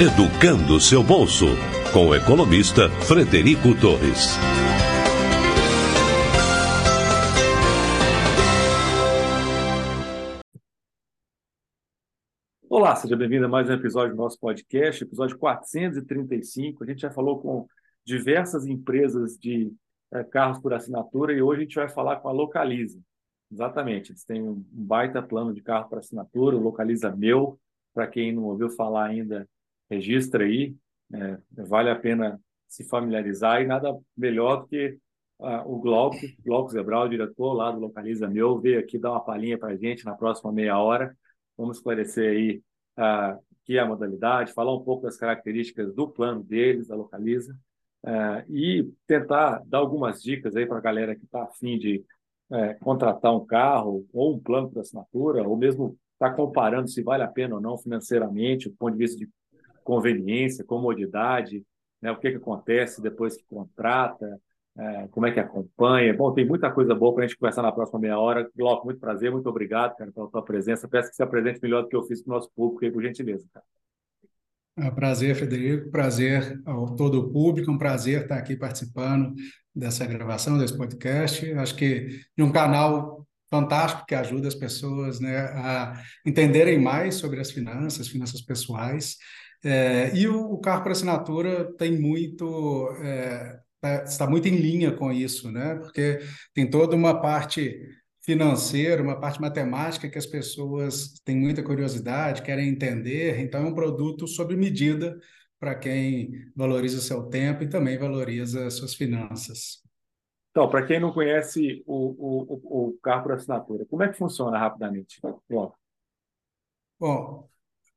Educando seu bolso, com o economista Frederico Torres. Olá, seja bem-vindo a mais um episódio do nosso podcast, episódio 435. A gente já falou com diversas empresas de é, carros por assinatura e hoje a gente vai falar com a Localiza. Exatamente, eles têm um baita plano de carro para assinatura, o Localiza Meu. Para quem não ouviu falar ainda, registra aí, é, vale a pena se familiarizar e nada melhor do que uh, o Glauco, Glauco Zebral, diretor lá do Localiza Meu, veio aqui dar uma palhinha para a gente na próxima meia hora. Vamos esclarecer aí o que é a modalidade, falar um pouco das características do plano deles, da Localiza, uh, e tentar dar algumas dicas aí para a galera que está afim de é, contratar um carro ou um plano de assinatura, ou mesmo estar tá comparando se vale a pena ou não financeiramente, do ponto de vista de conveniência, comodidade, né, o que, que acontece depois que contrata, é, como é que acompanha. Bom, tem muita coisa boa para a gente conversar na próxima meia hora. Glauco, muito prazer, muito obrigado, cara, pela tua presença. Peço que se apresente melhor do que eu fiz para o nosso público aí, por gentileza, cara. É um prazer, Frederico, prazer ao todo o público, um prazer estar aqui participando dessa gravação, desse podcast. Acho que de um canal fantástico que ajuda as pessoas né, a entenderem mais sobre as finanças, finanças pessoais. É, e o, o carro para assinatura tem muito, é, tá, está muito em linha com isso, né? porque tem toda uma parte financeira, uma parte matemática que as pessoas têm muita curiosidade, querem entender. Então, é um produto sob medida para quem valoriza seu tempo e também valoriza suas finanças. Então, para quem não conhece o, o, o carro por assinatura, como é que funciona rapidamente? Bom, Bom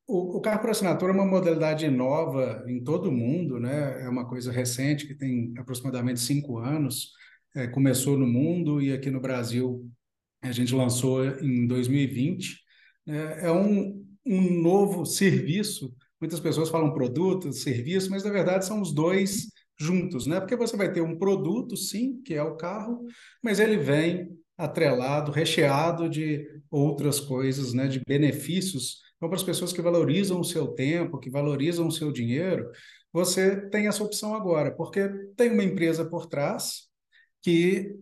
o, o carro por assinatura é uma modalidade nova em todo o mundo, né? É uma coisa recente que tem aproximadamente cinco anos. É, começou no mundo e aqui no Brasil a gente lançou em 2020. É, é um, um novo serviço. Muitas pessoas falam produto, serviço, mas na verdade são os dois juntos, né? Porque você vai ter um produto, sim, que é o carro, mas ele vem atrelado, recheado de outras coisas, né? De benefícios. Então, para as pessoas que valorizam o seu tempo, que valorizam o seu dinheiro, você tem essa opção agora, porque tem uma empresa por trás que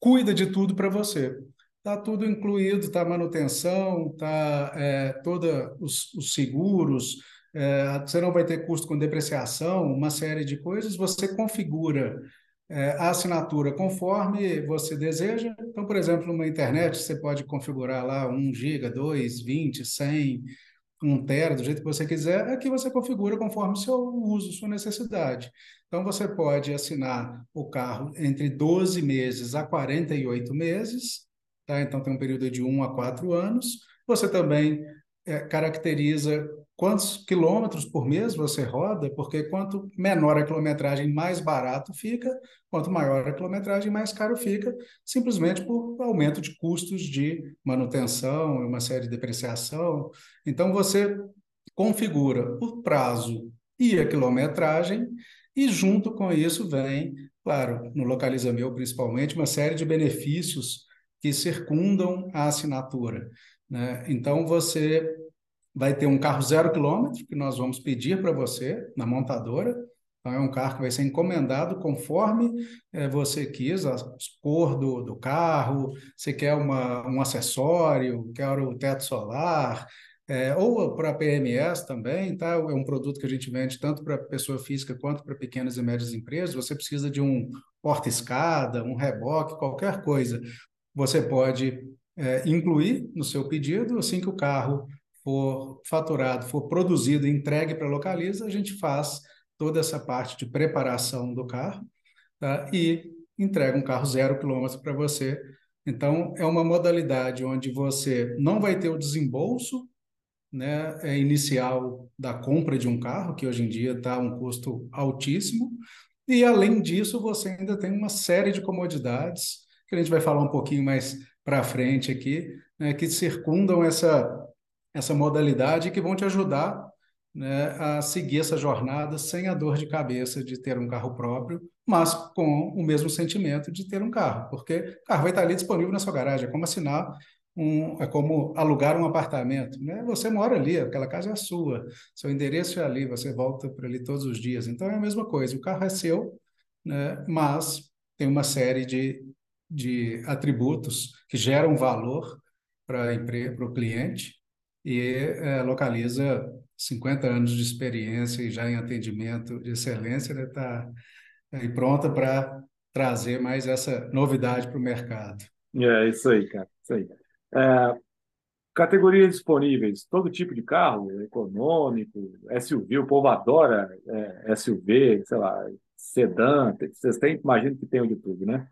cuida de tudo para você. Está tudo incluído, está manutenção, está é, todos os, os, seguros, é, você não vai ter custo com depreciação, uma série de coisas. Você configura a assinatura conforme você deseja. Então, por exemplo, numa internet, você pode configurar lá 1 GB, 2, 20, 100, 1 tera, do jeito que você quiser. Aqui você configura conforme o seu uso, sua necessidade. Então, você pode assinar o carro entre 12 meses a 48 meses, Tá? Então, tem um período de 1 a 4 anos. Você também é, caracteriza quantos quilômetros por mês você roda, porque quanto menor a quilometragem, mais barato fica, quanto maior a quilometragem, mais caro fica, simplesmente por aumento de custos de manutenção, uma série de depreciação. Então, você configura o prazo e a quilometragem, e junto com isso vem, claro, no Localiza Meu principalmente, uma série de benefícios que circundam a assinatura. Né? Então, você vai ter um carro zero quilômetro, que nós vamos pedir para você na montadora. Então, é um carro que vai ser encomendado conforme é, você quis, a cor do, do carro, você quer uma, um acessório, quer o teto solar, é, ou para PMS também, tá? É um produto que a gente vende tanto para pessoa física quanto para pequenas e médias empresas. Você precisa de um porta-escada, um reboque, qualquer coisa você pode é, incluir no seu pedido, assim que o carro for faturado, for produzido entregue para a Localiza, a gente faz toda essa parte de preparação do carro tá? e entrega um carro zero quilômetro para você. Então, é uma modalidade onde você não vai ter o desembolso né, é inicial da compra de um carro, que hoje em dia está um custo altíssimo, e além disso, você ainda tem uma série de comodidades que a gente vai falar um pouquinho mais para frente aqui, né, que circundam essa, essa modalidade e que vão te ajudar né, a seguir essa jornada sem a dor de cabeça de ter um carro próprio, mas com o mesmo sentimento de ter um carro, porque o carro vai estar ali disponível na sua garagem, é como assinar um, é como alugar um apartamento, né? Você mora ali, aquela casa é sua, seu endereço é ali, você volta para ali todos os dias. Então é a mesma coisa, o carro é seu, né? Mas tem uma série de, de atributos que geram valor para o cliente e é, localiza 50 anos de experiência e já em atendimento de excelência, está né? Tá pronta para trazer mais essa novidade para o mercado. É isso aí, cara, isso aí. É, categorias disponíveis, todo tipo de carro, econômico, SUV, o povo adora é, SUV, sei lá, sedã, vocês têm, imagino que tenham de tudo, né?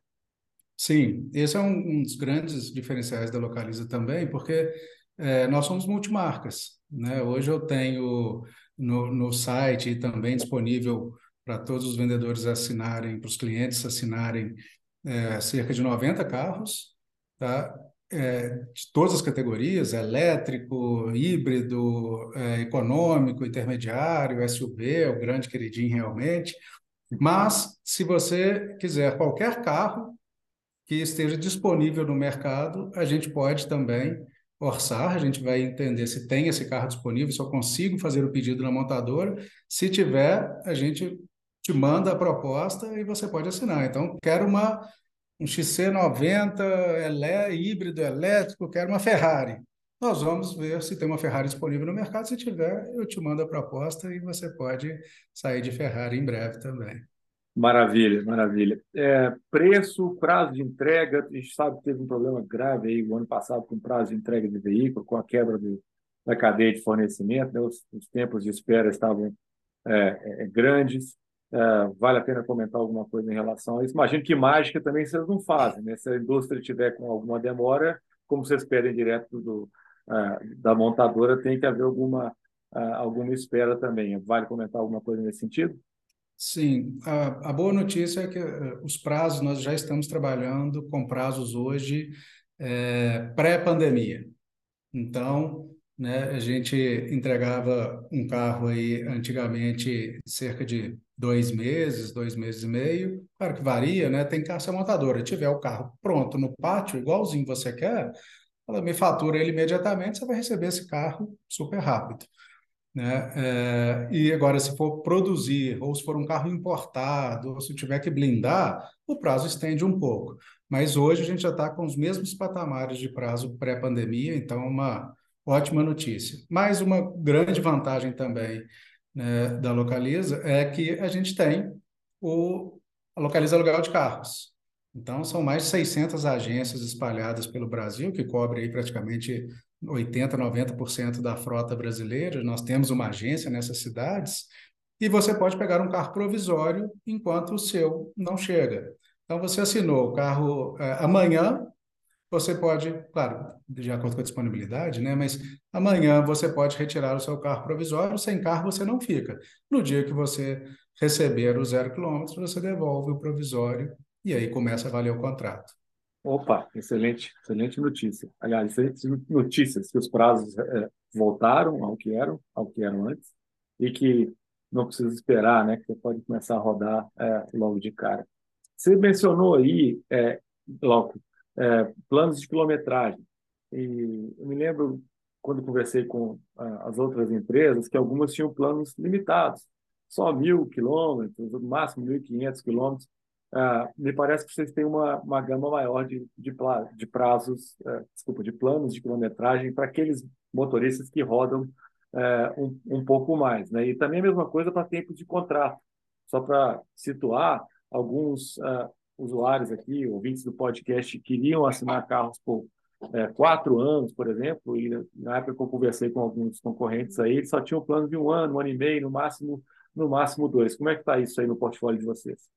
Sim, esse é um, um dos grandes diferenciais da Localiza também, porque é, nós somos multimarcas. Né? Hoje eu tenho no, no site e também disponível para todos os vendedores assinarem, para os clientes assinarem, é, cerca de 90 carros, tá? É, de todas as categorias, elétrico, híbrido, é, econômico, intermediário, SUV, o grande queridinho realmente. Mas, se você quiser qualquer carro que esteja disponível no mercado, a gente pode também orçar, a gente vai entender se tem esse carro disponível, se eu consigo fazer o pedido na montadora. Se tiver, a gente te manda a proposta e você pode assinar. Então, quero uma um XC90 elé, híbrido elétrico, quero uma Ferrari. Nós vamos ver se tem uma Ferrari disponível no mercado. Se tiver, eu te mando a proposta e você pode sair de Ferrari em breve também. Maravilha, maravilha. É, preço, prazo de entrega, a gente sabe que teve um problema grave aí o ano passado com o prazo de entrega de veículo, com a quebra da cadeia de fornecimento, né? os, os, tempos de espera estavam é, é, grandes. É, vale a pena comentar alguma coisa em relação a isso? Imagino que mágica também vocês não fazem, né? Se a indústria tiver com alguma demora, como vocês pedem direto do, é, da montadora, tem que haver alguma, é, alguma espera também. Vale comentar alguma coisa nesse sentido? Sim, a, a, boa notícia é que uh, os prazos, nós já estamos trabalhando com prazos hoje é, pré-pandemia. Então, né, a gente entregava um carro aí antigamente cerca de dois meses, dois meses e meio. Claro que varia, né? Tem carro ser montadora. Tiver o carro pronto no pátio, igualzinho você quer, ela me fatura ele imediatamente, você vai receber esse carro super rápido. Né? É, e agora, se for produzir, ou se for um carro importado, ou se tiver que blindar, o prazo estende um pouco. Mas hoje a gente já está com os mesmos patamares de prazo pré-pandemia, então é uma ótima notícia. Mais uma grande vantagem também né, da Localiza é que a gente tem o, a Localiza Aluguel de Carros. Então, são mais de 600 agências espalhadas pelo Brasil, que cobrem praticamente 80%, 90% da frota brasileira, nós temos uma agência nessas cidades, e você pode pegar um carro provisório enquanto o seu não chega. Então, você assinou o carro é, amanhã, você pode, claro, de acordo com a disponibilidade, né? Mas amanhã você pode retirar o seu carro provisório, sem carro você não fica. No dia que você receber o zero quilômetros, você devolve o provisório e aí começa a valer o contrato. Opa, excelente, excelente notícia. Aliás, excelentes notícias que os prazos é, voltaram ao que eram, ao que eram antes, e que não precisa esperar, né? Que você pode começar a rodar é, logo de cara. Você mencionou aí, é, é, planos de quilometragem. E eu me lembro quando conversei com ah, as outras empresas que algumas tinham planos limitados, só mil quilômetros, no máximo 1.500 quilômetros. Uh, me parece que vocês têm uma, uma gama maior de, de, de prazos, uh, desculpa, de planos de quilometragem para aqueles motoristas que rodam uh, um, um pouco mais. Né? E também a mesma coisa para tempo de contrato. Só para situar, alguns usuários aqui, ouvintes do podcast, queriam assinar carros por quatro anos, por exemplo, e na época que eu conversei com alguns concorrentes aí, eles só tinham plano de um ano, um ano e meio, no máximo, no máximo dois. Como é que está isso aí no portfólio de vocês?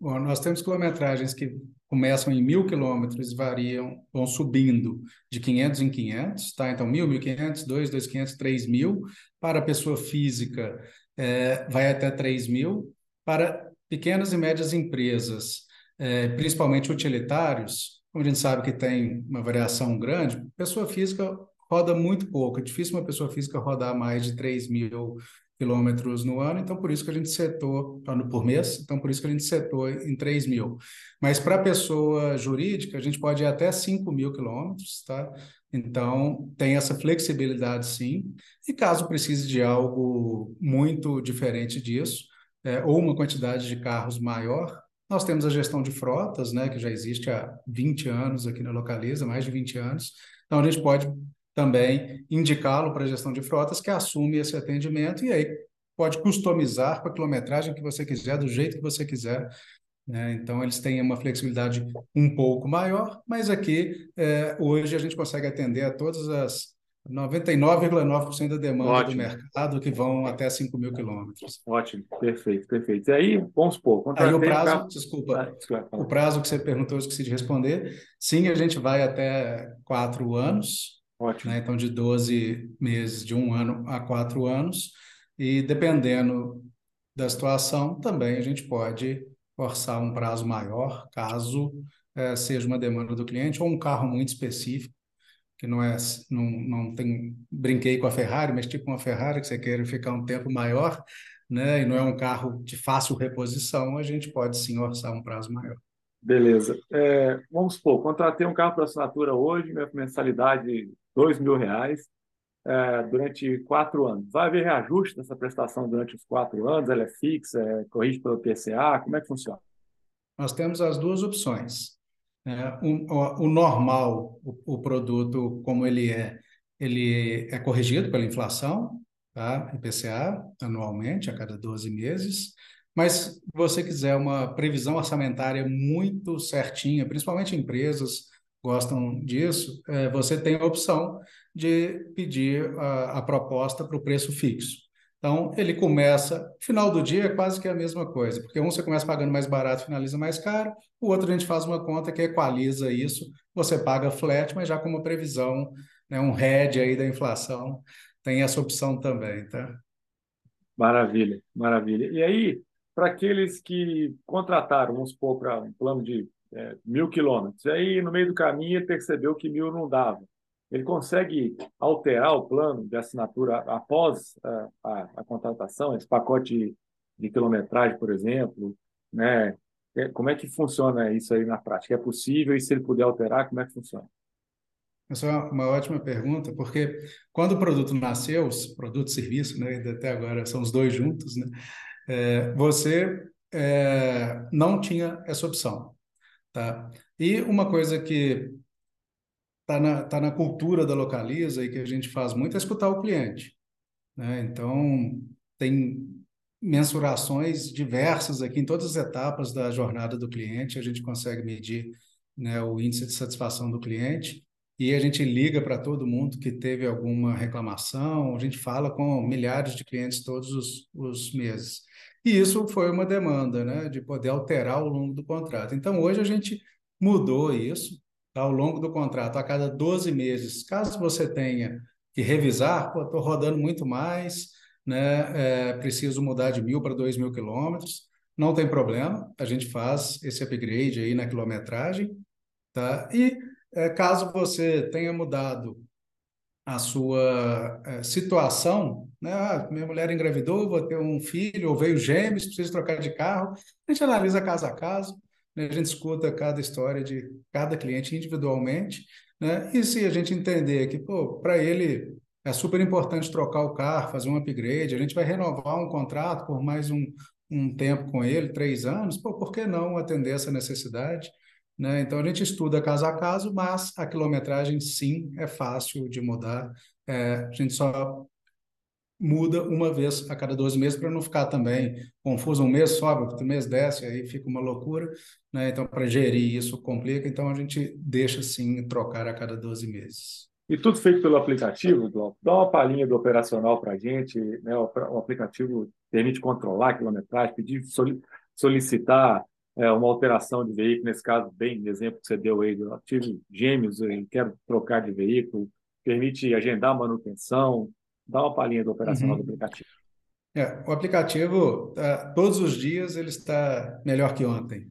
Bom, nós temos quilometragens que começam em mil quilômetros e variam, vão subindo de 500 em 500, tá? Então, mil, 1.500, 2, 2.500, 3.000. Para pessoa física, é, vai até 3.000. Para pequenas e médias empresas, é, principalmente utilitários, como a gente sabe que tem uma variação grande, pessoa física roda muito pouco. É difícil uma pessoa física rodar mais de 3 mil quilômetros no ano, então por isso que a gente setou, por mês, então por isso que a gente setou em 3 mil. Mas para pessoa jurídica, a gente pode ir até 5 mil quilômetros, tá? Então tem essa flexibilidade sim, e caso precise de algo muito diferente disso, é, ou uma quantidade de carros maior, nós temos a gestão de frotas, né, que já existe há 20 anos aqui na Localiza, mais de 20 anos, então a gente pode também indicá-lo para a gestão de frotas que assume esse atendimento e aí pode customizar com a quilometragem que você quiser, do jeito que você quiser. Né? Então, eles têm uma flexibilidade um pouco maior, mas aqui, é, hoje, a gente consegue atender a todas as 99,9% da demanda Ótimo. do mercado que vão até 5 mil quilômetros. Ótimo, perfeito, perfeito. E aí, vamos supor... Aí o prazo, carro... desculpa, ah, desculpa, o prazo que você perguntou, eu esqueci de responder. Sim, a gente vai até quatro anos, Ótimo. Né? Então, de 12 meses, de um ano a quatro anos. E dependendo da situação, também a gente pode forçar um prazo maior, caso é, seja uma demanda do cliente, ou um carro muito específico, que não é, não, não tem, brinquei com a Ferrari, mas tipo uma Ferrari que você quer ficar um tempo maior, né, e não é um carro de fácil reposição, a gente pode sim orçar um prazo maior. Beleza. É, vamos supor, contratei um carro para assinatura hoje, minha mensalidade dois mil reais é, durante quatro anos. Vai haver reajuste dessa prestação durante os quatro anos? Ela é fixa? É, corrige pelo PCA? Como é que funciona? Nós temos as duas opções. É, o, o, normal, o, o, produto como ele é, ele é corrigido pela inflação, tá? IPCA, anualmente, a cada 12 meses. Mas se você quiser uma previsão orçamentária muito certinha, principalmente empresas gostam disso, é, você tem a opção de pedir a, a proposta para o preço fixo. Então, ele começa, final do dia é quase que a mesma coisa, porque um você começa pagando mais barato, finaliza mais caro, o outro a gente faz uma conta que equaliza isso, você paga flat, mas já com uma previsão, né, um head aí da inflação, tem essa opção também, tá? Maravilha, maravilha. E aí, para aqueles que contrataram, vamos supor, para um plano de é, mil quilômetros. Aí, no meio do caminho, ele percebeu que mil não dava. Ele consegue alterar o plano de assinatura após a, a, a contratação, esse pacote de, de, quilometragem, por exemplo, né? É, como é que funciona isso aí na prática? É possível? E se ele puder alterar, como é que funciona? Essa é uma ótima pergunta, porque quando o produto nasceu, produto e serviço, né, até agora são os dois juntos, né, é, você é, não tinha essa opção. Tá? E uma coisa que está na, tá na cultura da Localiza e que a gente faz muito é escutar o cliente. Né? Então, tem mensurações diversas aqui em todas as etapas da jornada do cliente, a gente consegue medir né, o índice de satisfação do cliente e a gente liga para todo mundo que teve alguma reclamação, a gente fala com milhares de clientes todos os, os meses. E isso foi uma demanda, né, de poder alterar ao longo do contrato. Então, hoje a gente mudou isso, tá? ao longo do contrato, a cada 12 meses, caso você tenha que revisar, estou rodando muito mais, né, é, preciso mudar de mil para dois mil quilômetros, não tem problema, a gente faz esse upgrade aí na quilometragem, tá? E é, caso você tenha mudado a sua é, situação, né? Ah, minha mulher engravidou, vou ter um filho, ou veio gêmeos, preciso trocar de carro. A gente analisa caso a caso, né? a gente escuta cada história de cada cliente individualmente, né? E se a gente entender que, pô, para ele é super importante trocar o carro, fazer um upgrade, a gente vai renovar um contrato por mais um, um tempo com ele, três anos, pô, por que não atender essa necessidade? Né? Então, a gente estuda caso a caso, mas a quilometragem, sim, é fácil de mudar. É, a gente só muda uma vez a cada 12 meses para não ficar também confuso. Um mês sobe, outro mês desce, aí fica uma loucura. Né? Então, para gerir isso complica. Então, a gente deixa, sim, trocar a cada 12 meses. E tudo feito pelo aplicativo, Dom? Dá uma palhinha do operacional para a gente. Né? O aplicativo permite controlar a quilometragem, pedir, solicitar é, uma alteração de veículo, nesse caso, bem, exemplo que você deu aí, eu tive gêmeos, eu quero trocar de veículo, permite agendar manutenção, dá uma palhinha do operacional uhum. do aplicativo. É, o aplicativo, tá, todos os dias, ele está melhor que ontem.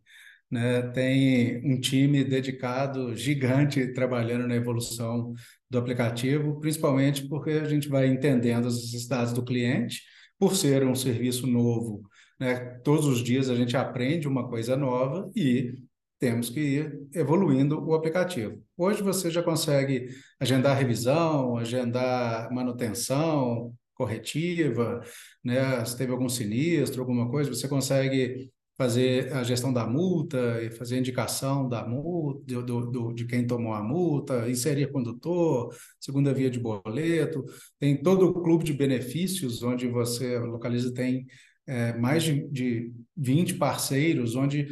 né, tem um time dedicado, gigante, trabalhando na evolução do aplicativo, principalmente porque a gente vai entendendo as necessidades do cliente, por ser um serviço novo, né, todos os dias a gente aprende uma coisa nova e temos que ir evoluindo o aplicativo. Hoje você já consegue agendar revisão, agendar manutenção corretiva, né? Se teve algum sinistro, alguma coisa, você consegue fazer a gestão da multa e fazer a indicação da multa, do, do, de quem tomou a multa, inserir condutor, segunda via de boleto, tem todo o clube de benefícios onde você localiza tem é, mais de, de 20 parceiros, onde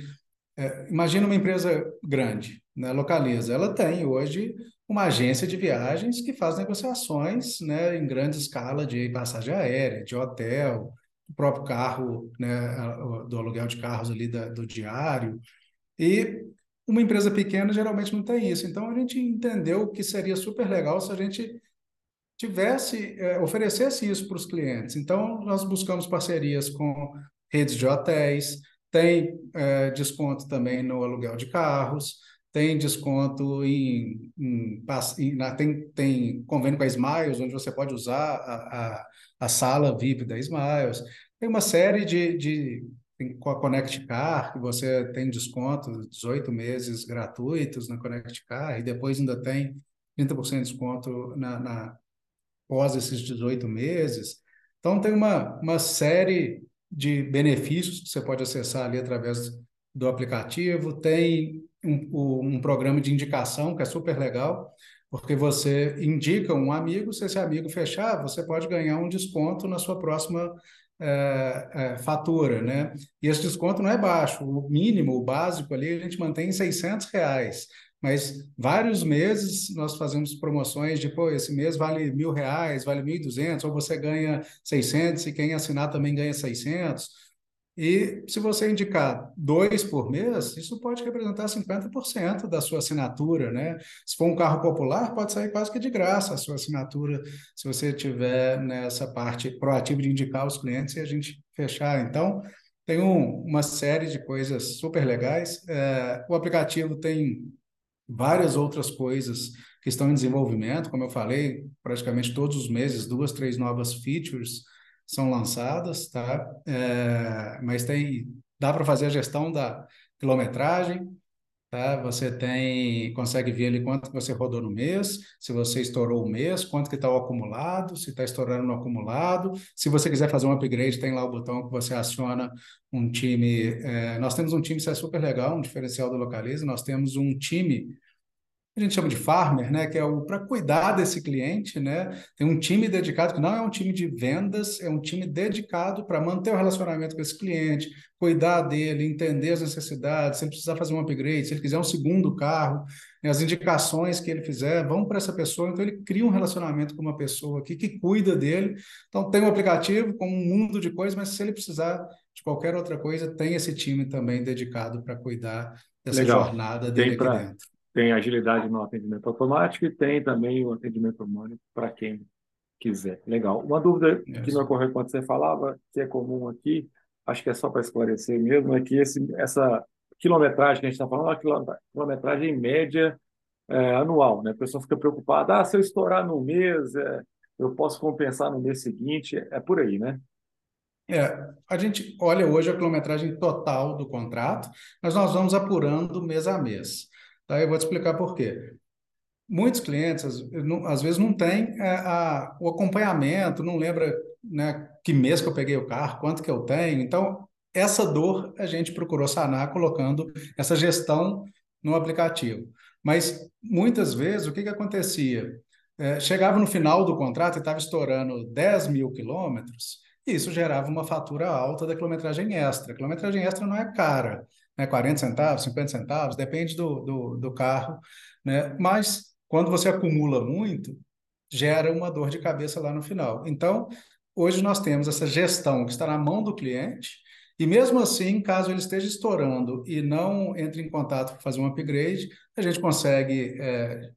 é, imagina uma empresa grande, né, localiza, ela tem hoje uma agência de viagens que faz negociações né, em grande escala de passagem aérea, de hotel, do próprio carro, né, do aluguel de carros ali da, do diário. E uma empresa pequena geralmente não tem isso. Então a gente entendeu que seria super legal se a gente tivesse, é, oferecesse isso para os clientes. Então nós buscamos parcerias com redes de hotéis, tem é, desconto também no aluguel de carros, tem desconto em, em, em tem, tem convênio com a Smiles, onde você pode usar a, a, a sala VIP da Smiles. Tem uma série de, de tem, com a Connect Car, que você tem desconto, 18 meses gratuitos na Connect Car, e depois ainda tem 30% de desconto na, na, pós esses 18 meses. Então, tem uma, uma série de benefícios que você pode acessar ali através do aplicativo. Tem um, um programa de indicação que é super legal, porque você indica um amigo, se esse amigo fechar, você pode ganhar um desconto na sua próxima é, é, fatura, né? E esse desconto não é baixo, o mínimo, o básico ali, a gente mantém em 600 reais mas vários meses nós fazemos promoções de, pô, esse mês vale mil reais, vale mil e duzentos, ou você ganha 600 e quem assinar também ganha 600. E se você indicar dois por mês, isso pode representar 50% da sua assinatura, né? Se for um carro popular, pode sair quase que de graça a sua assinatura, se você tiver nessa parte proativa de indicar os clientes e a gente fechar. Então, tem um, uma série de coisas super legais. É, o aplicativo tem várias outras coisas que estão em desenvolvimento, como eu falei, praticamente todos os meses, duas, três novas features são lançadas, tá? É, mas tem, dá para fazer a gestão da quilometragem, tá? Você tem, consegue ver ali quanto você rodou no mês, se você estourou o mês, quanto que está o acumulado, se está estourando no acumulado. Se você quiser fazer um upgrade, tem lá o botão que você aciona um time. É, nós temos um time, isso é super legal, um diferencial do Localiza. Nós temos um time a gente chama de farmer, né, que é o para cuidar desse cliente, né? Tem um time dedicado que não é um time de vendas, é um time dedicado para manter o relacionamento com esse cliente, cuidar dele, entender as necessidades, se ele precisar fazer um upgrade, se ele quiser um segundo carro, né, as indicações que ele fizer vão para essa pessoa, então ele cria um relacionamento com uma pessoa aqui que cuida dele. Então tem um aplicativo com um mundo de coisas, mas se ele precisar de qualquer outra coisa, tem esse time também dedicado para cuidar dessa Legal. jornada dele tem aqui pra... dentro tem agilidade no atendimento automático e tem também o atendimento humano para quem quiser. Legal. Uma dúvida que me ocorreu quando você falava, que é comum aqui, acho que é só para esclarecer mesmo, é que esse, essa quilometragem que a gente está falando é uma quilometragem em média é, anual. Né? A pessoa fica preocupada, ah, se eu estourar no mês, é, eu posso compensar no mês seguinte, é por aí, né? É, a gente olha hoje a quilometragem total do contrato, mas nós vamos apurando mês a mês. Tá? Eu vou te explicar por quê. Muitos clientes, às, às vezes, não têm é, a, o acompanhamento, não lembra né, que mês que eu peguei o carro, quanto que eu tenho. Então, essa dor a gente procurou sanar colocando essa gestão no aplicativo. Mas, muitas vezes, o que, que acontecia? É, chegava no final do contrato e estava estourando 10 mil quilômetros, isso gerava uma fatura alta da quilometragem extra. A quilometragem extra não é cara, né, 40 centavos, 50 centavos, depende do, do, do carro, né? mas quando você acumula muito, gera uma dor de cabeça lá no final. Então, hoje nós temos essa gestão que está na mão do cliente, e mesmo assim, caso ele esteja estourando e não entre em contato para fazer um upgrade, a gente consegue é,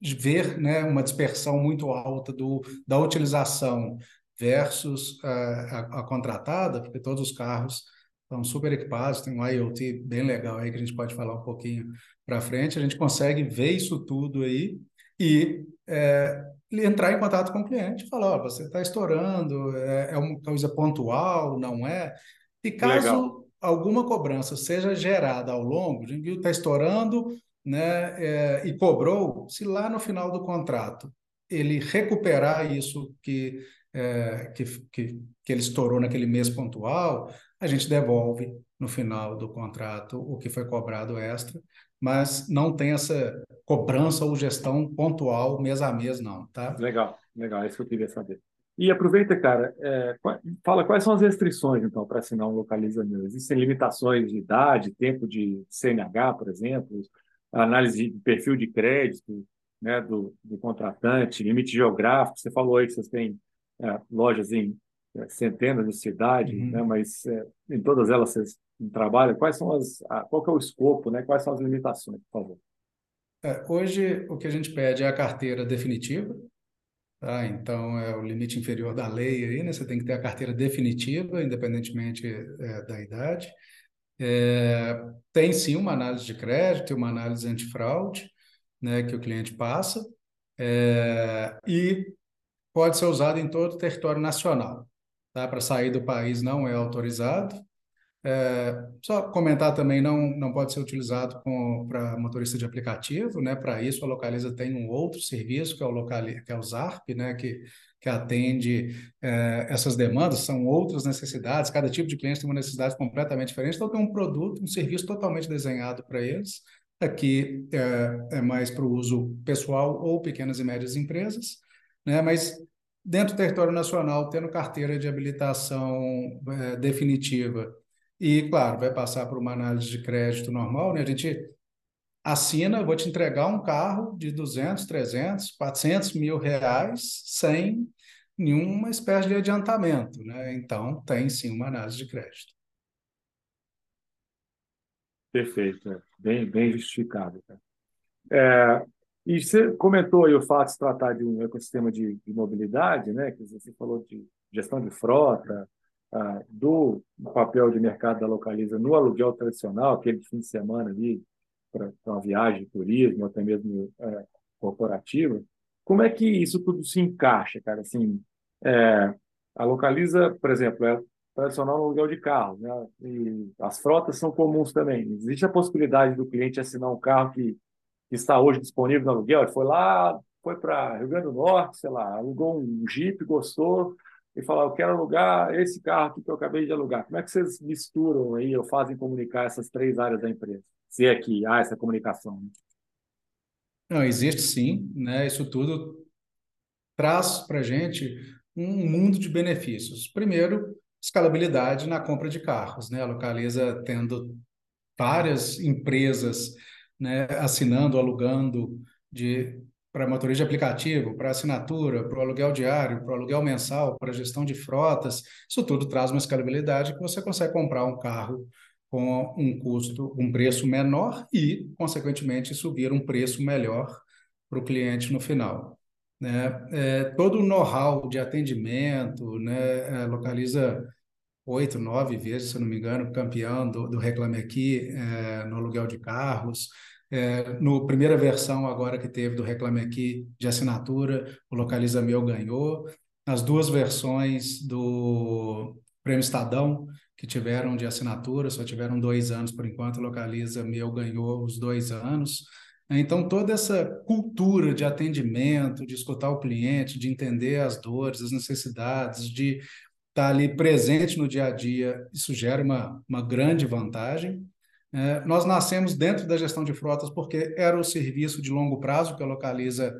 ver né, uma dispersão muito alta do, da utilização versus uh, a, a, contratada, porque todos os carros estão super equipados, tem um IoT bem legal aí que a gente pode falar um pouquinho para frente, a gente consegue ver isso tudo aí e é, entrar em contato com o cliente e falar, oh, você está estourando, é, é, uma coisa pontual, não é? E caso legal. alguma cobrança seja gerada ao longo, de que está estourando né, é, e cobrou, se lá no final do contrato ele recuperar isso que, é, que, que, que ele estourou naquele mês pontual, a gente devolve no final do contrato o que foi cobrado extra, mas não tem essa cobrança ou gestão pontual mês a mês, não, tá? Legal, legal, é isso que eu queria saber. E aproveita, cara, é, fala quais são as restrições, então, para assinar um Localiza Meu. Existem limitações de idade, tempo de CNH, por exemplo, análise de perfil de crédito né, do, do contratante, limite geográfico. Você falou aí que vocês têm é, lojas em centenas de cidades, uhum. né, mas é, em todas elas vocês trabalham. Quais são as, a, qual é o escopo, né? quais são as limitações, por favor? É, hoje, o que a gente pede é a carteira definitiva, Tá? Então, é o limite inferior da lei aí, né? Você tem que ter a carteira definitiva, independentemente é, da idade. É, tem sim uma análise de crédito, uma análise antifraude, né, que o cliente passa, é, e pode ser usado em todo o território nacional. Tá? Para sair do país não é autorizado, é, só comentar também, não, não pode ser utilizado para motorista de aplicativo, né? Para isso, a Localiza tem um outro serviço, que é o, Locali, que é o ZARP, né? Que, que atende é, essas demandas, são outras necessidades, cada tipo de cliente tem uma necessidade completamente diferente, então tem um produto, um serviço totalmente desenhado para eles. Aqui é, é mais para o uso pessoal ou pequenas e médias empresas, né? Mas dentro do território nacional, tendo carteira de habilitação é, definitiva e, claro, vai passar por uma análise de crédito normal, né? A gente assina, vou te entregar um carro de 200, 300, 400 mil reais sem nenhuma espécie de adiantamento, né? Então, tem sim uma análise de crédito. Perfeito, é. bem, bem justificado. É, e você comentou aí o fato de se tratar de um ecossistema de, de mobilidade, né? Que você falou de gestão de frota, ah, do papel de mercado da Localiza no aluguel tradicional, aquele fim de semana ali, para uma viagem turismo, até mesmo é, corporativa, como é que isso tudo se encaixa, cara? Assim, é, a Localiza, por exemplo, é tradicional no aluguel de carro, né? E as frotas são comuns também. Existe a possibilidade do cliente assinar um carro que, que está hoje disponível no aluguel. Ele foi lá, foi para Rio Grande do Norte, sei lá, alugou um Jeep, gostou, e falar, eu quero alugar esse carro aqui que eu acabei de alugar. Como é que vocês misturam aí ou fazem comunicar essas três áreas da empresa? Se é que há essa comunicação. Né? Não, existe sim, né? Isso tudo traz para gente um mundo de benefícios. Primeiro, escalabilidade na compra de carros, né? A Localiza tendo várias empresas né, assinando, alugando de para motorista de aplicativo, para assinatura, para o aluguel diário, para o aluguel mensal, para gestão de frotas, isso tudo traz uma escalabilidade que você consegue comprar um carro com um custo, um preço menor e, consequentemente, subir um preço melhor para o cliente no final. Né? É, todo o know-how de atendimento, né, é, localiza oito, nove vezes, se não me engano, campeão do, do Reclame Aqui é, no aluguel de carros, é, no primeira versão agora que teve do Reclame Aqui de assinatura, o Localiza Meu ganhou. As duas versões do Prêmio Estadão que tiveram de assinatura, só tiveram dois anos por enquanto, o Localiza Meu ganhou os dois anos. Então, toda essa cultura de atendimento, de escutar o cliente, de entender as dores, as necessidades, de estar ali presente no dia a dia, isso gera uma, uma grande vantagem. É, nós nascemos dentro da gestão de frotas porque era o serviço de longo prazo que a Localiza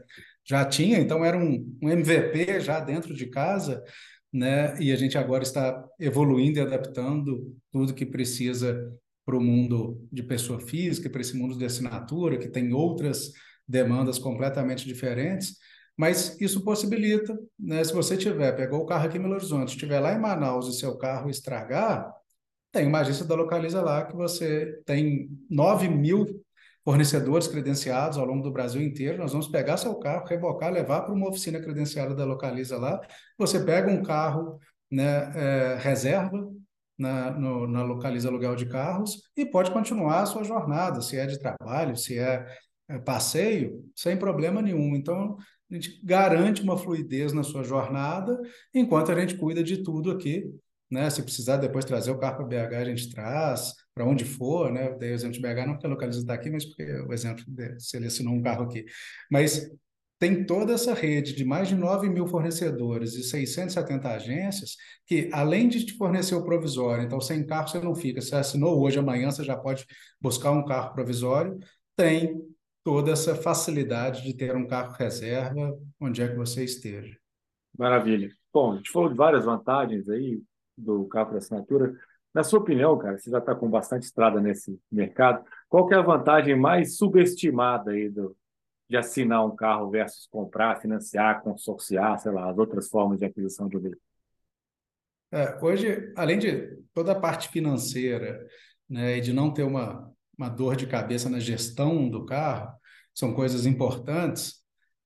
já tinha, então era um, um MVP já dentro de casa, né? E a gente agora está evoluindo e adaptando tudo que precisa para o mundo de pessoa física, para esse mundo de assinatura, que tem outras demandas completamente diferentes, mas isso possibilita, né? Se você tiver, pegou o carro aqui em Belo Horizonte, estiver lá em Manaus e seu carro estragar, tem uma agência da Localiza lá que você tem 9 mil fornecedores credenciados ao longo do Brasil inteiro. Nós vamos pegar seu carro, rebocar, levar para uma oficina credenciada da Localiza lá. Você pega um carro né, é, reserva, na, no, na Localiza Aluguel de Carros e pode continuar a sua jornada, se é de trabalho, se é, é passeio, sem problema nenhum. Então, a gente garante uma fluidez na sua jornada, enquanto a gente cuida de tudo aqui. Né? Se precisar depois trazer o carro para BH, a gente traz, para onde for, né? Dei o exemplo de BH, não porque a localização está aqui, mas porque o exemplo de, selecionou um carro aqui. Mas tem toda essa rede de mais de 9 mil fornecedores e 670 agências que, além de te fornecer o provisório, então sem carro você não fica, você assinou hoje, amanhã você já pode buscar um carro provisório, tem toda essa facilidade de ter um carro reserva onde é que você esteja. Maravilha. Bom, a gente falou de várias vantagens aí do carro para assinatura. Na sua opinião, cara, você já está com bastante estrada nesse mercado, qual que é a vantagem mais subestimada aí do, de assinar um carro versus comprar, financiar, consorciar, sei lá, as outras formas de aquisição de um veículo? É, hoje, além de toda a parte financeira, né, e de não ter uma, uma dor de cabeça na gestão do carro, são coisas importantes.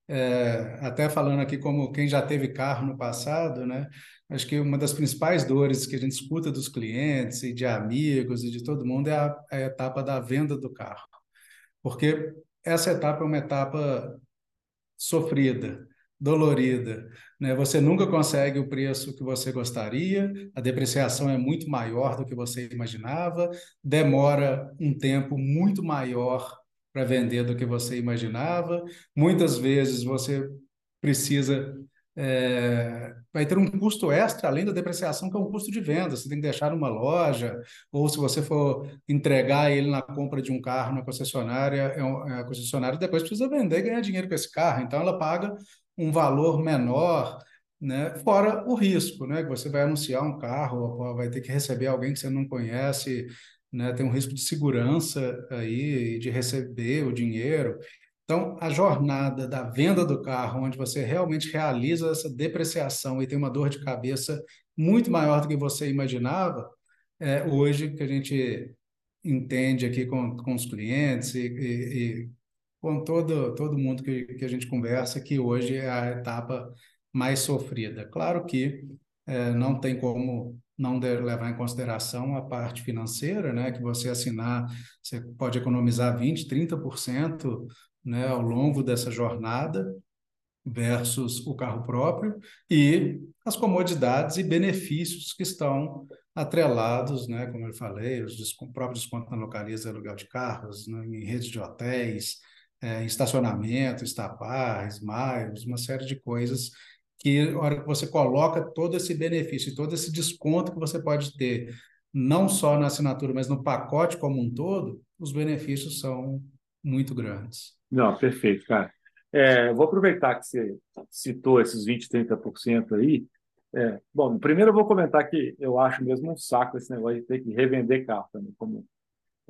É, até falando aqui como quem já teve carro no passado, né? Acho que uma das principais dores que a gente escuta dos clientes e de amigos e de todo mundo é a, é a etapa da venda do carro. Porque essa etapa é uma etapa sofrida, dolorida. Né? Você nunca consegue o preço que você gostaria, a depreciação é muito maior do que você imaginava, demora um tempo muito maior para vender do que você imaginava. Muitas vezes você precisa é, vai ter um custo extra, além da depreciação, que é um custo de venda. Você tem que deixar numa loja, ou se você for entregar ele na compra de um carro na concessionária, é é, a concessionária depois precisa vender e ganhar dinheiro com esse carro. Então, ela paga um valor menor, né? fora o risco, né? que você vai anunciar um carro, vai ter que receber alguém que você não conhece, né? tem um risco de segurança aí, de receber o dinheiro. Então, a jornada da venda do carro, onde você realmente realiza essa depreciação e tem uma dor de cabeça muito maior do que você imaginava, é hoje que a gente entende aqui com, com os clientes e, e, e com todo, todo mundo que, que a gente conversa, que hoje é a etapa mais sofrida. Claro que é, não tem como não levar em consideração a parte financeira, né? Que você assinar, você pode economizar 20%, 30% né, ao longo dessa jornada versus o carro próprio e as comodidades e benefícios que estão atrelados, né, como eu falei, os descontos, próprios descontos na localiza aluguel de carros, né, em redes de hotéis, é, estacionamento, estapar, smiles, uma série de coisas que, na hora que você coloca todo esse benefício, todo esse desconto que você pode ter, não só na assinatura, mas no pacote como um todo, os benefícios são muito grandes. Não, perfeito, cara. É, vou aproveitar que você citou esses 20%, 30% aí. É, bom, primeiro eu vou comentar que eu acho mesmo um saco esse negócio de ter que revender carro também, como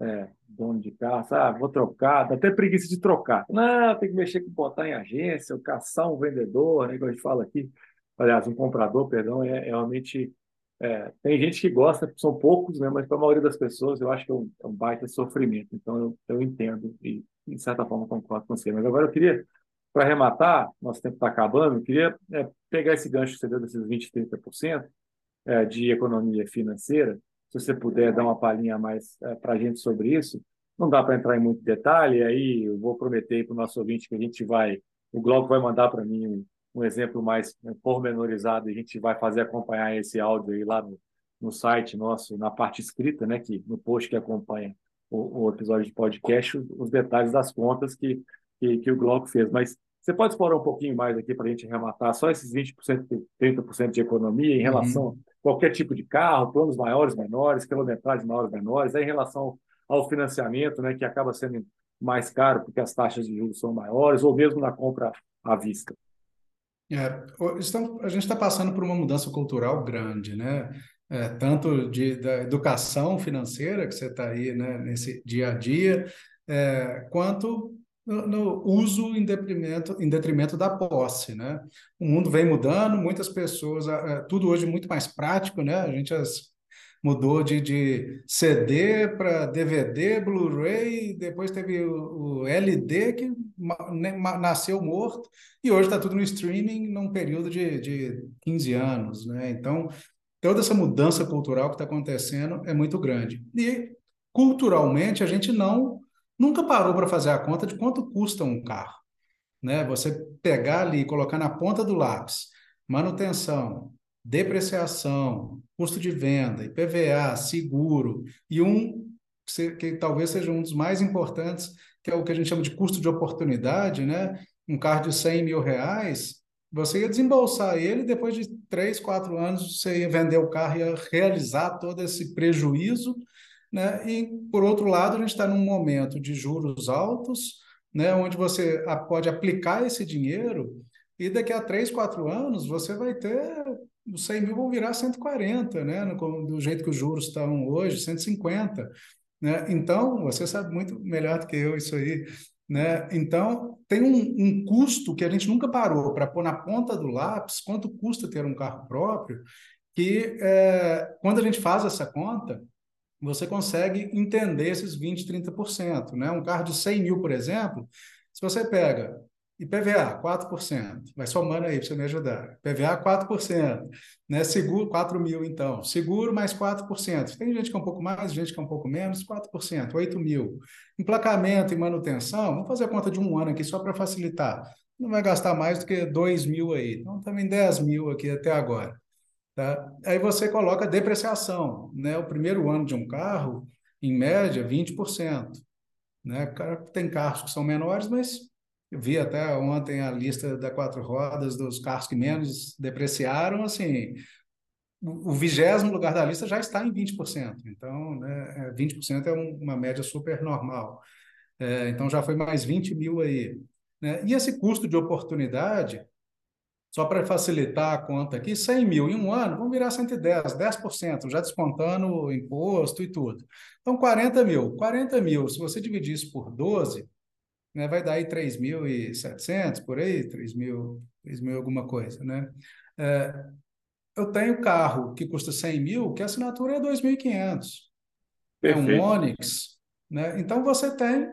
é, dono de carro. Ah, vou trocar, dá até preguiça de trocar. Não, tem que mexer com botar em agência, caçar um vendedor, né, que a gente fala aqui. Aliás, um comprador, perdão, é, é realmente. É, tem gente que gosta, são poucos, né, mas para a maioria das pessoas eu acho que é um, é um baita sofrimento. Então eu, eu entendo e de certa forma, concordo com você. Mas agora eu queria, para arrematar, nosso tempo está acabando, eu queria é, pegar esse gancho que você deu desses 20%, 30% é, de economia financeira. Se você puder dar uma palhinha mais é, para a gente sobre isso. Não dá para entrar em muito detalhe, aí eu vou prometer para o nosso ouvinte que a gente vai, o Glauco vai mandar para mim um, um, exemplo mais né, pormenorizado, e a gente vai fazer acompanhar esse áudio aí lá no, no site nosso, na parte escrita, né, que, no post que acompanha o, o episódio de podcast, os detalhes das contas que, que, que o Glauco fez. Mas você pode explorar um pouquinho mais aqui para a gente arrematar só esses 20%, 30% de economia em uhum. relação uhum. Qualquer tipo de carro, planos maiores, menores, quilometragem maiores, menores, em relação ao financiamento, né, que acaba sendo mais caro porque as taxas de juros são maiores, ou mesmo na compra à vista. É, estamos, a gente está passando por uma mudança cultural grande, né? é, tanto de, da educação financeira, que você está aí né, nesse dia a dia, é, quanto no, no, uso em detrimento, em detrimento da posse. Né? O mundo vem mudando, muitas pessoas, é, tudo hoje muito mais prático, né? a gente as, mudou de, de CD para DVD, Blu-ray, depois teve o, o LD que né, nasceu morto, e hoje está tudo no streaming num período de, de 15 anos. Né? Então, toda essa mudança cultural que está acontecendo é muito grande. E culturalmente a gente não nunca parou para fazer a conta de quanto custa um carro, né? Você pegar ali e colocar na ponta do lápis manutenção, depreciação, custo de venda, IPVA, seguro e um que talvez seja um dos mais importantes, que é o que a gente chama de custo de oportunidade, né? Um carro de 100 mil reais, você ia desembolsar ele, depois de três, quatro anos, você ia vender o carro, ia realizar todo esse prejuízo, né? E, por outro lado, a gente está num momento de juros altos, né? onde você pode aplicar esse dinheiro e daqui a três, quatro anos você vai ter os 100 mil vão virar 140, né? do jeito que os juros estão hoje, 150. Né? Então, você sabe muito melhor do que eu isso aí. Né? Então, tem um, um custo que a gente nunca parou para pôr na ponta do lápis quanto custa ter um carro próprio, que é, quando a gente faz essa conta, você consegue entender esses 20%, 30%. Né? Um carro de 100 mil, por exemplo, se você pega IPVA, 4%. Vai somando aí para você me ajudar. IPVA, 4%. Né? Seguro, 4 mil, então. Seguro, mais 4%. Tem gente que é um pouco mais, gente que é um pouco menos, 4%, 8 mil. Emplacamento e manutenção, vamos fazer a conta de um ano aqui só para facilitar. Não vai gastar mais do que 2 mil aí. Então, também 10 mil aqui até agora. Tá? Aí você coloca depreciação. Né? O primeiro ano de um carro, em média, 20%. Né? Tem carros que são menores, mas eu vi até ontem a lista da quatro rodas dos carros que menos depreciaram, assim, o vigésimo lugar da lista já está em 20%. Então, né, 20% é, é uma média super normal. É, então, já foi mais 20 mil aí. Né? E esse custo de oportunidade, só para facilitar a conta aqui, 100 mil em um ano, vão virar 110, 10%, já descontando imposto e tudo. Então, 40 mil. 40 mil, se você dividir isso por 12, né, vai dar aí 3.700, por aí, 3.000, 3.000 alguma coisa, né? É, eu tenho carro que custa 100 mil, que a assinatura é 2.500. É um Onix, né? Então você tem,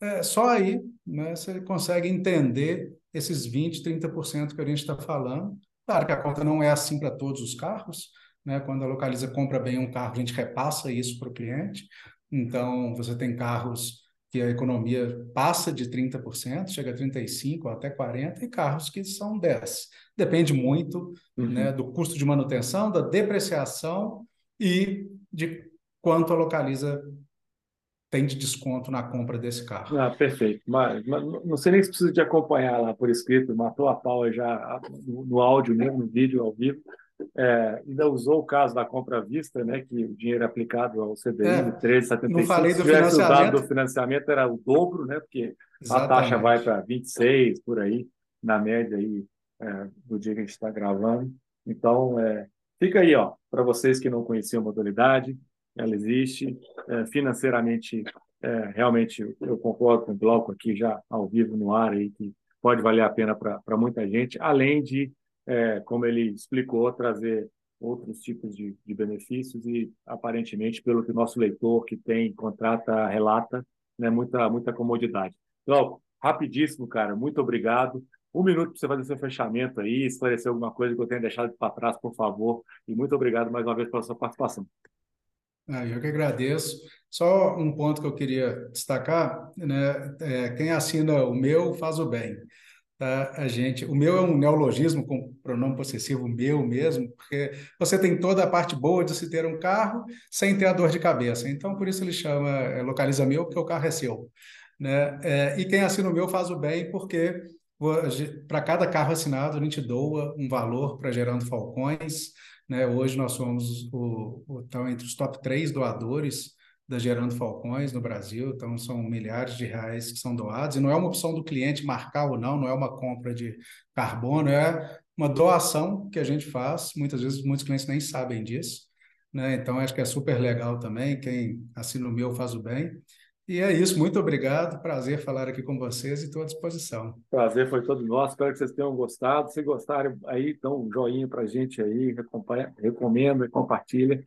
é, só aí, né, você consegue entender esses 20%, 30% que a gente está falando. Claro que a conta não é assim para todos os carros, né? Quando a Localiza compra bem um carro, a gente repassa isso para o cliente. Então, você tem carros que a economia passa de 30%, chega a 35% até 40%, e carros que são 10%. Depende muito uhum. né, do custo de manutenção, da depreciação e de quanto a Localiza tem de desconto na compra desse carro. Ah, perfeito. Mas, mas não sei nem se precisa de acompanhar lá por escrito, matou a pau já no, no áudio mesmo, no vídeo ao vivo. É, ainda usou o caso da compra à vista, né, que o dinheiro é aplicado ao CDI é, 13,75. Não falei do Se tivesse financiamento. usado do financiamento, era o dobro, né, porque Exatamente. a taxa vai para 26, por aí, na média aí, é, do dia que a gente está gravando. Então, é, fica aí, ó, para vocês que não conheciam a modalidade, ela existe. É, financeiramente, é, realmente, eu concordo com o bloco aqui já ao vivo no ar, aí, que pode valer a pena para muita gente, além de é, como ele explicou, trazer outros tipos de, de, benefícios e, aparentemente, pelo que o nosso leitor que tem, contrata, relata, né, muita, muita comodidade. Então, rapidíssimo, cara, muito obrigado. Um minuto para você fazer seu fechamento aí, esclarecer alguma coisa que eu tenha deixado para trás, por favor. E muito obrigado mais uma vez pela sua participação. Ah, eu que agradeço. Só um ponto que eu queria destacar, né? É, quem assina o meu faz o bem tá? A gente, o meu é um neologismo com pronome possessivo meu mesmo, porque você tem toda a parte boa de se ter um carro sem ter a dor de cabeça. Então, por isso ele chama é, localiza meu, porque o carro é seu, né? É, e quem assina o meu faz o bem, porque para cada carro assinado a gente doa um valor para Gerando Falcões. Né? Hoje nós somos o, o, então, entre os top três doadores da Gerando Falcões no Brasil, então são milhares de reais que são doados, e não é uma opção do cliente marcar ou não, não é uma compra de carbono, é uma doação que a gente faz, muitas vezes muitos clientes nem sabem disso, né? Então acho que é super legal também, quem assina o meu faz o bem. E é isso, muito obrigado, prazer falar aqui com vocês e estou à disposição. Prazer foi todo nosso, espero que vocês tenham gostado. Se gostarem aí, então um joinha para a gente aí, recomenda e compartilha.